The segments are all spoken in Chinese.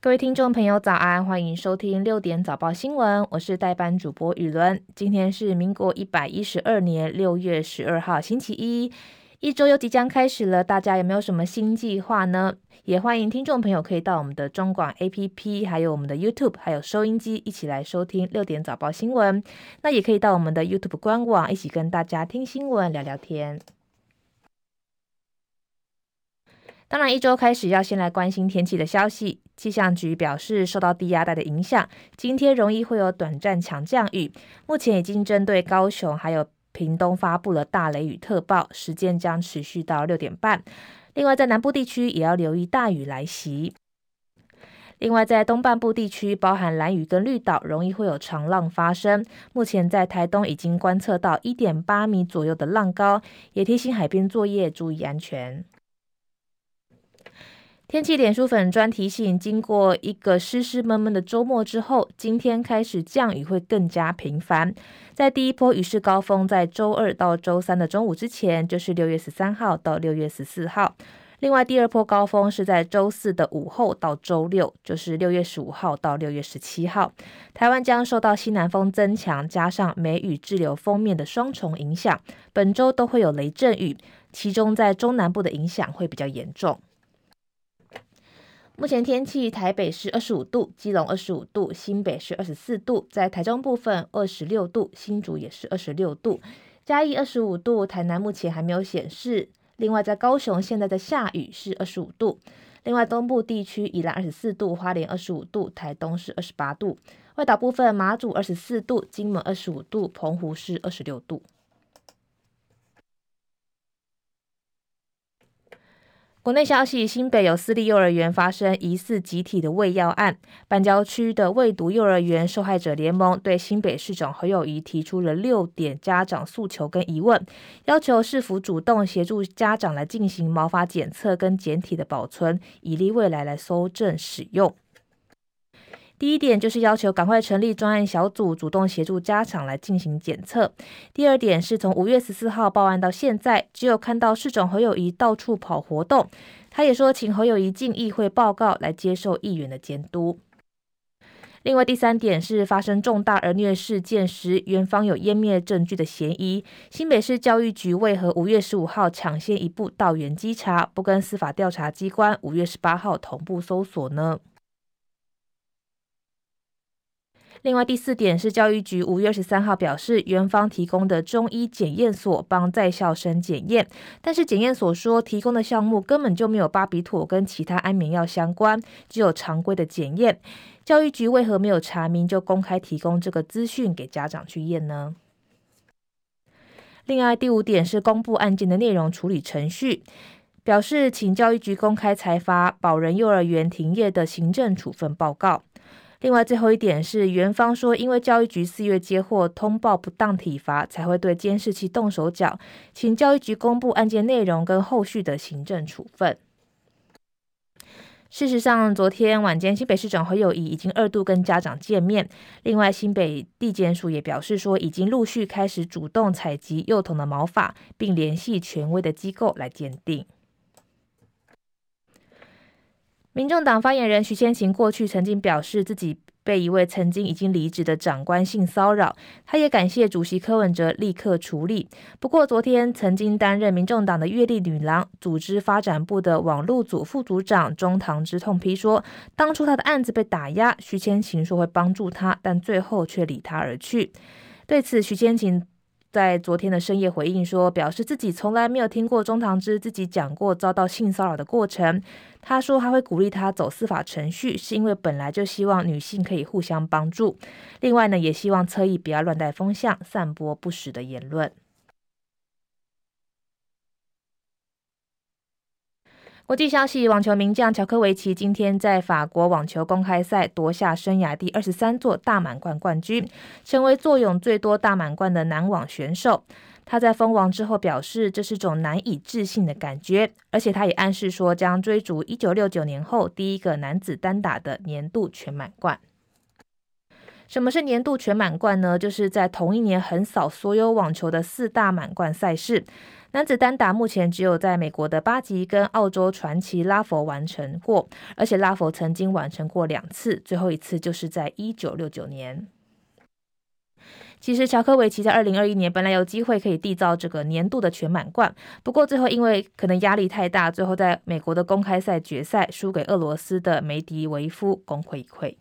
各位听众朋友，早安！欢迎收听六点早报新闻，我是代班主播雨伦。今天是民国一百一十二年六月十二号，星期一，一周又即将开始了。大家有没有什么新计划呢？也欢迎听众朋友可以到我们的中广 APP，还有我们的 YouTube，还有收音机一起来收听六点早报新闻。那也可以到我们的 YouTube 官网一起跟大家听新闻、聊聊天。当然，一周开始要先来关心天气的消息。气象局表示，受到低压带的影响，今天容易会有短暂强降雨。目前已经针对高雄还有屏东发布了大雷雨特报，时间将持续到六点半。另外，在南部地区也要留意大雨来袭。另外，在东半部地区，包含兰屿跟绿岛，容易会有长浪发生。目前在台东已经观测到一点八米左右的浪高，也提醒海边作业注意安全。天气脸书粉专提醒，经过一个湿湿闷闷的周末之后，今天开始降雨会更加频繁。在第一波雨势高峰在周二到周三的中午之前，就是六月十三号到六月十四号。另外，第二波高峰是在周四的午后到周六，就是六月十五号到六月十七号。台湾将受到西南风增强，加上梅雨滞留锋面的双重影响，本周都会有雷阵雨，其中在中南部的影响会比较严重。目前天气，台北是二十五度，基隆二十五度，新北是二十四度，在台中部分二十六度，新竹也是二十六度，嘉义二十五度，台南目前还没有显示。另外，在高雄现在的下雨是二十五度。另外，东部地区宜兰二十四度，花莲二十五度，台东是二十八度，外岛部分马祖二十四度，金门二十五度，澎湖是二十六度。国内消息：新北有私立幼儿园发生疑似集体的喂药案，板桥区的未读幼儿园受害者联盟对新北市长侯友宜提出了六点家长诉求跟疑问，要求市府主动协助家长来进行毛发检测跟检体的保存，以利未来来搜证使用。第一点就是要求赶快成立专案小组，主动协助家长来进行检测。第二点是从五月十四号报案到现在，只有看到市长侯友宜到处跑活动。他也说，请侯友宜进议会报告，来接受议员的监督。另外，第三点是发生重大儿虐事件时，园方有湮灭证据的嫌疑。新北市教育局为何五月十五号抢先一步到园稽查，不跟司法调查机关五月十八号同步搜索呢？另外第四点是，教育局五月二十三号表示，园方提供的中医检验所帮在校生检验，但是检验所说提供的项目根本就没有巴比妥跟其他安眠药相关，只有常规的检验。教育局为何没有查明就公开提供这个资讯给家长去验呢？另外第五点是公布案件的内容处理程序，表示请教育局公开裁罚保人幼儿园停业的行政处分报告。另外，最后一点是，园方说，因为教育局四月接获通报不当体罚，才会对监视器动手脚，请教育局公布案件内容跟后续的行政处分。事实上，昨天晚间新北市长侯友谊已经二度跟家长见面。另外，新北地检署也表示说，已经陆续开始主动采集幼童的毛发，并联系权威的机构来鉴定。民众党发言人徐千晴过去曾经表示，自己被一位曾经已经离职的长官性骚扰，他也感谢主席柯文哲立刻处理。不过，昨天曾经担任民众党的月历女郎组织发展部的网路组副组长中堂之痛批说，当初他的案子被打压，徐千晴说会帮助他，但最后却离他而去。对此，徐千晴。在昨天的深夜回应说，表示自己从来没有听过中堂之自己讲过遭到性骚扰的过程。他说他会鼓励他走司法程序，是因为本来就希望女性可以互相帮助。另外呢，也希望侧翼不要乱带风向，散播不实的言论。国际消息：网球名将乔科维奇今天在法国网球公开赛夺下生涯第二十三座大满贯冠军，成为坐拥最多大满贯的男网选手。他在封王之后表示，这是种难以置信的感觉，而且他也暗示说将追逐一九六九年后第一个男子单打的年度全满贯。什么是年度全满贯呢？就是在同一年横扫所有网球的四大满贯赛事。男子单打目前只有在美国的八级跟澳洲传奇拉佛完成过，而且拉佛曾经完成过两次，最后一次就是在一九六九年。其实乔科维奇在二零二一年本来有机会可以缔造这个年度的全满贯，不过最后因为可能压力太大，最后在美国的公开赛决赛输给俄罗斯的梅迪维夫，功亏一篑。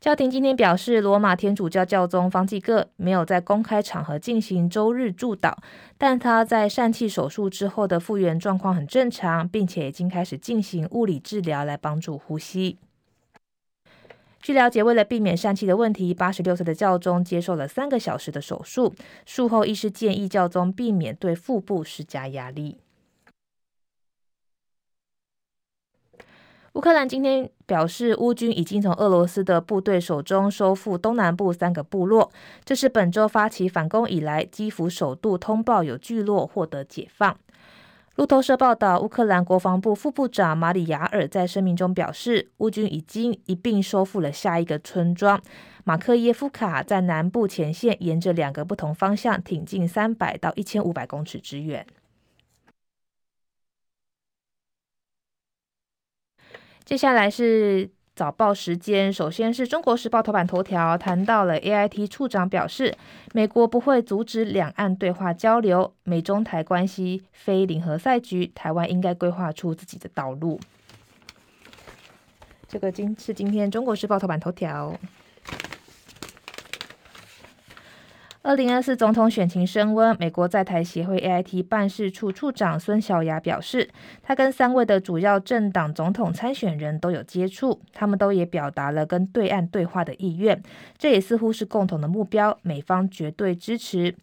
教廷今天表示，罗马天主教教宗方济各没有在公开场合进行周日祝祷，但他在疝气手术之后的复原状况很正常，并且已经开始进行物理治疗来帮助呼吸。据了解，为了避免疝气的问题，八十六岁的教宗接受了三个小时的手术，术后医师建议教宗避免对腹部施加压力。乌克兰今天表示，乌军已经从俄罗斯的部队手中收复东南部三个部落，这是本周发起反攻以来，基辅首度通报有聚落获得解放。路透社报道，乌克兰国防部副部长马里亚尔在声明中表示，乌军已经一并收复了下一个村庄马克耶夫卡，在南部前线，沿着两个不同方向挺进三百到一千五百公尺之远。接下来是早报时间，首先是中国时报头版头条谈到了 AIT 处长表示，美国不会阻止两岸对话交流，美中台关系非零和赛局，台湾应该规划出自己的道路。这个今是今天中国时报头版头条。二零二四总统选情升温，美国在台协会 AIT 办事处处长孙小雅表示，他跟三位的主要政党总统参选人都有接触，他们都也表达了跟对岸对话的意愿，这也似乎是共同的目标，美方绝对支持。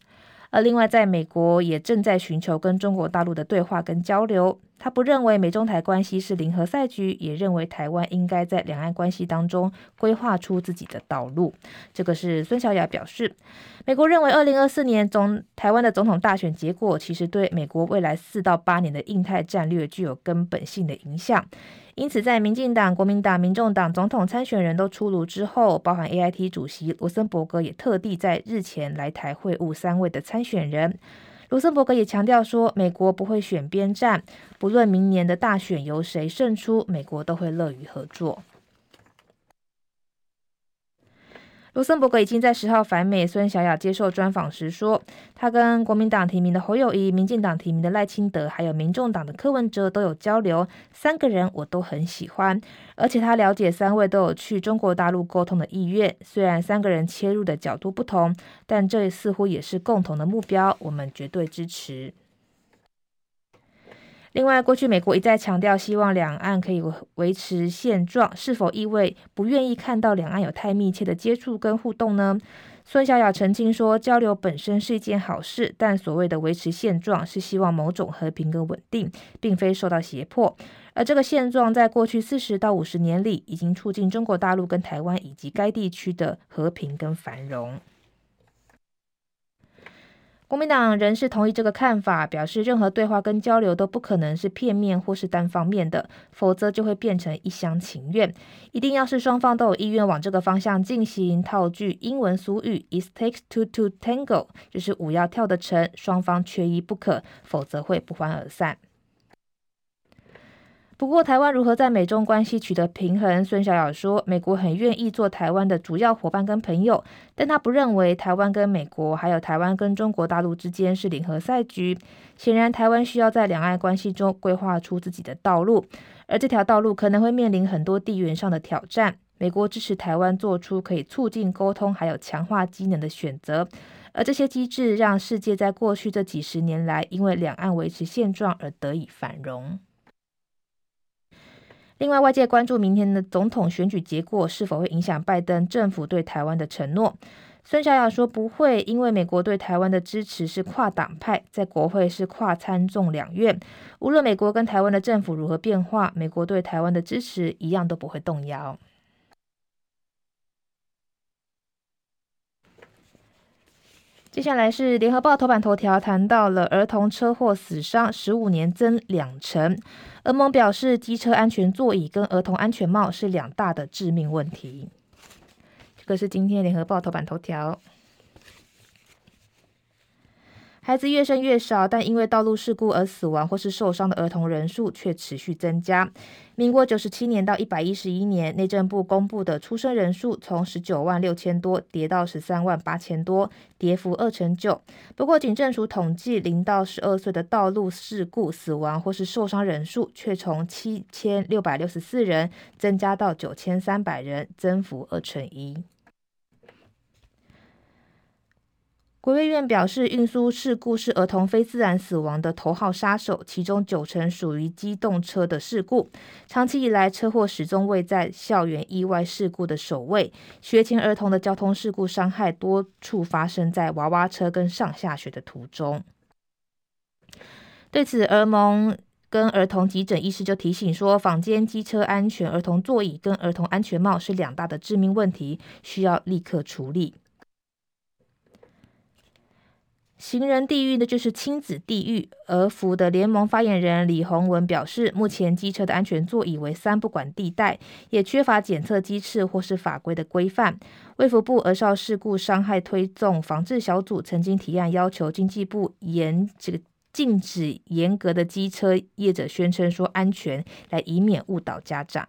而另外，在美国也正在寻求跟中国大陆的对话跟交流。他不认为美中台关系是零和赛局，也认为台湾应该在两岸关系当中规划出自己的道路。这个是孙小雅表示。美国认为，二零二四年总台湾的总统大选结果，其实对美国未来四到八年的印太战略具有根本性的影响。因此，在民进党、国民党、民众党总统参选人都出炉之后，包含 AIT 主席罗森伯格也特地在日前来台会晤三位的参选人。卢森伯格也强调说，美国不会选边站，不论明年的大选由谁胜出，美国都会乐于合作。卢森伯格已经在十号访美，孙小雅接受专访时说，他跟国民党提名的侯友谊、民进党提名的赖清德，还有民众党的柯文哲都有交流，三个人我都很喜欢，而且他了解三位都有去中国大陆沟通的意愿。虽然三个人切入的角度不同，但这似乎也是共同的目标，我们绝对支持。另外，过去美国一再强调希望两岸可以维持现状，是否意味不愿意看到两岸有太密切的接触跟互动呢？孙小雅澄清说，交流本身是一件好事，但所谓的维持现状是希望某种和平跟稳定，并非受到胁迫。而这个现状在过去四十到五十年里，已经促进中国大陆跟台湾以及该地区的和平跟繁荣。国民党人士同意这个看法，表示任何对话跟交流都不可能是片面或是单方面的，否则就会变成一厢情愿。一定要是双方都有意愿往这个方向进行。套句英文俗语，It takes two to tango，就是舞要跳得成，双方缺一不可，否则会不欢而散。不过，台湾如何在美中关系取得平衡？孙小雅说，美国很愿意做台湾的主要伙伴跟朋友，但他不认为台湾跟美国还有台湾跟中国大陆之间是零和赛局。显然，台湾需要在两岸关系中规划出自己的道路，而这条道路可能会面临很多地缘上的挑战。美国支持台湾做出可以促进沟通还有强化机能的选择，而这些机制让世界在过去这几十年来，因为两岸维持现状而得以繁荣。另外，外界关注明天的总统选举结果是否会影响拜登政府对台湾的承诺。孙小雅说不会，因为美国对台湾的支持是跨党派，在国会是跨参众两院。无论美国跟台湾的政府如何变化，美国对台湾的支持一样都不会动摇。接下来是联合报头版头条，谈到了儿童车祸死伤十五年增两成。欧盟表示，机车安全座椅跟儿童安全帽是两大的致命问题。这个是今天联合报头版头条。孩子越生越少，但因为道路事故而死亡或是受伤的儿童人数却持续增加。民国九十七年到一百一十一年，内政部公布的出生人数从十九万六千多跌到十三万八千多，跌幅二成九。不过，警政署统计零到十二岁的道路事故死亡或是受伤人数却从七千六百六十四人增加到九千三百人，增幅二成一。国卫院表示，运输事故是儿童非自然死亡的头号杀手，其中九成属于机动车的事故。长期以来，车祸始终位在校园意外事故的首位。学前儿童的交通事故伤害多处发生在娃娃车跟上下学的途中。对此，儿盟跟儿童急诊医师就提醒说，坊间机车安全、儿童座椅跟儿童安全帽是两大的致命问题，需要立刻处理。行人地狱呢就是亲子地狱。而福的联盟发言人李宏文表示，目前机车的安全座椅为三不管地带，也缺乏检测机制或是法规的规范。卫福部儿少事故伤害推动防治小组曾经提案要求经济部严这个禁止严格的机车业者宣称说安全，来以免误导家长。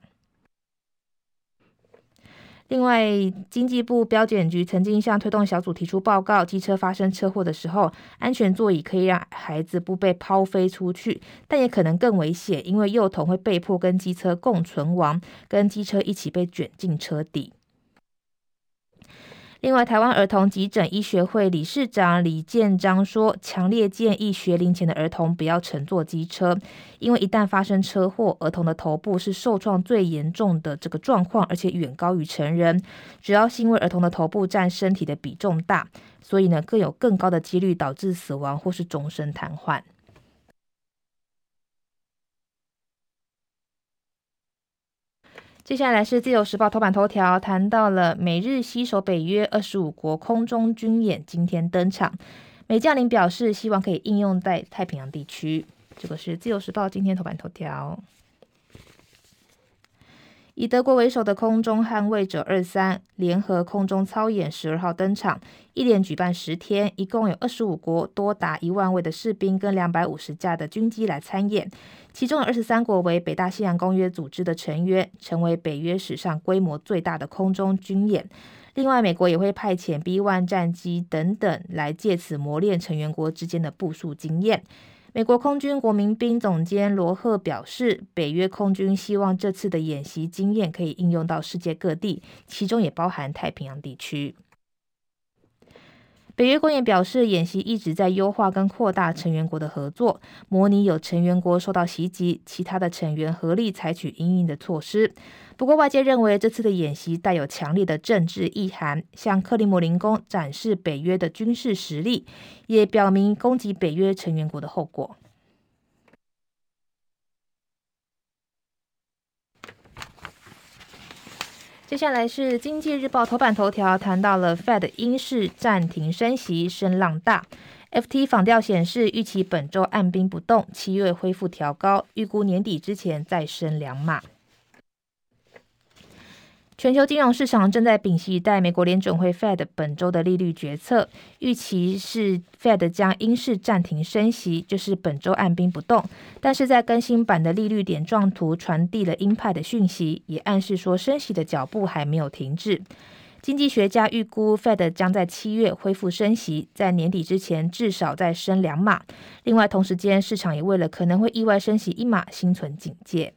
另外，经济部标检局曾经向推动小组提出报告：机车发生车祸的时候，安全座椅可以让孩子不被抛飞出去，但也可能更危险，因为幼童会被迫跟机车共存亡，跟机车一起被卷进车底。另外，台湾儿童急诊医学会理事长李建章说：“强烈建议学龄前的儿童不要乘坐机车，因为一旦发生车祸，儿童的头部是受创最严重的这个状况，而且远高于成人。主要是因为儿童的头部占身体的比重大，所以呢，更有更高的几率导致死亡或是终身瘫痪。”接下来是《自由时报》头版头条，谈到了美日携手北约二十五国空中军演今天登场，美将领表示希望可以应用在太平洋地区。这个是《自由时报》今天头版头条。以德国为首的空中捍卫者二三联合空中操演十二号登场，一连举办十天，一共有二十五国多达一万位的士兵跟两百五十架的军机来参演，其中有二十三国为北大西洋公约组织的成员，成为北约史上规模最大的空中军演。另外，美国也会派遣 B-1 战机等等来借此磨练成员国之间的部署经验。美国空军国民兵总监罗赫表示，北约空军希望这次的演习经验可以应用到世界各地，其中也包含太平洋地区。北约公园表示，演习一直在优化跟扩大成员国的合作，模拟有成员国受到袭击，其他的成员合力采取应应的措施。不过，外界认为这次的演习带有强烈的政治意涵，向克里姆林宫展示北约的军事实力，也表明攻击北约成员国的后果。接下来是《经济日报》头版头条，谈到了 Fed 英式暂停升息，声浪大。FT 访调显示，预期本周按兵不动，七月恢复调高，预估年底之前再升两码。全球金融市场正在屏息待美国联准会 Fed 本周的利率决策，预期是 Fed 将鹰式暂停升息，就是本周按兵不动。但是在更新版的利率点状图传递了鹰派的讯息，也暗示说升息的脚步还没有停滞。经济学家预估 Fed 将在七月恢复升息，在年底之前至少再升两码。另外，同时间市场也为了可能会意外升息一码，心存警戒。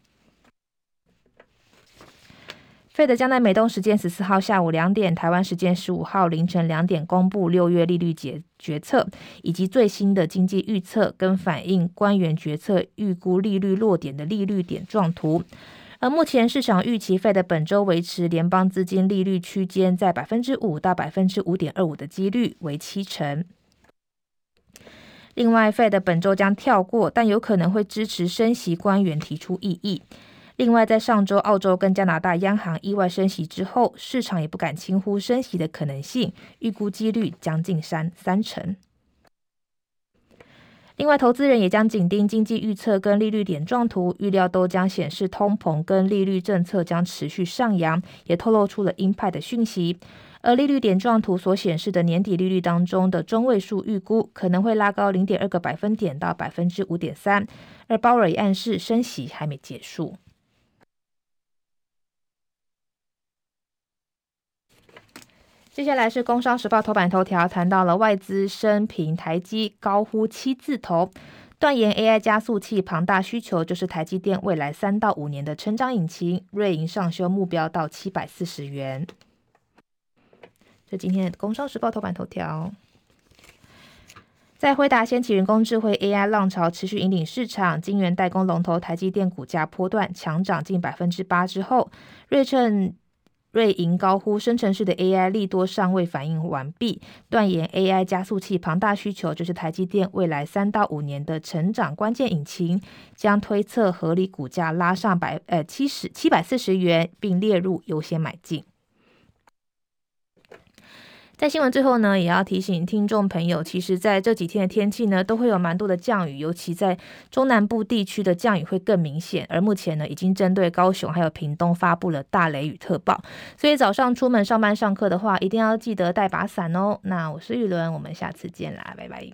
Fed 将在美东时间十四号下午两点，台湾时间十五号凌晨两点公布六月利率决决策，以及最新的经济预测跟反映官员决策预估利率落点的利率点状图。而目前市场预期 Fed 本周维持联邦资金利率区间在百分之五到百分之五点二五的几率为七成。另外，Fed 本周将跳过，但有可能会支持升息官员提出异议。另外，在上周澳洲跟加拿大央行意外升息之后，市场也不敢轻忽升息的可能性，预估几率将近三三成。另外，投资人也将紧盯经济预测跟利率点状图，预料都将显示通膨跟利率政策将持续上扬，也透露出了鹰派的讯息。而利率点状图所显示的年底利率当中的中位数预估可能会拉高零点二个百分点到百分之五点三，而鲍尔也暗示升息还没结束。接下来是《工商时报》头版头条，谈到了外资升评台积高呼七字头，断言 AI 加速器庞大需求就是台积电未来三到五年的成长引擎，瑞银上修目标到七百四十元。这今天的《工商时报》头版头条，在辉达掀起人工智慧 AI 浪潮持续引领市场，晶圆代工龙头台积电股价波段强涨近百分之八之后，瑞称瑞银高呼生成式的 AI 利多尚未反应完毕，断言 AI 加速器庞大需求就是台积电未来三到五年的成长关键引擎，将推测合理股价拉上百呃七十七百四十元，并列入优先买进。在新闻最后呢，也要提醒听众朋友，其实在这几天的天气呢，都会有蛮多的降雨，尤其在中南部地区的降雨会更明显。而目前呢，已经针对高雄还有屏东发布了大雷雨特报，所以早上出门上班上课的话，一定要记得带把伞哦。那我是玉伦，我们下次见啦，拜拜。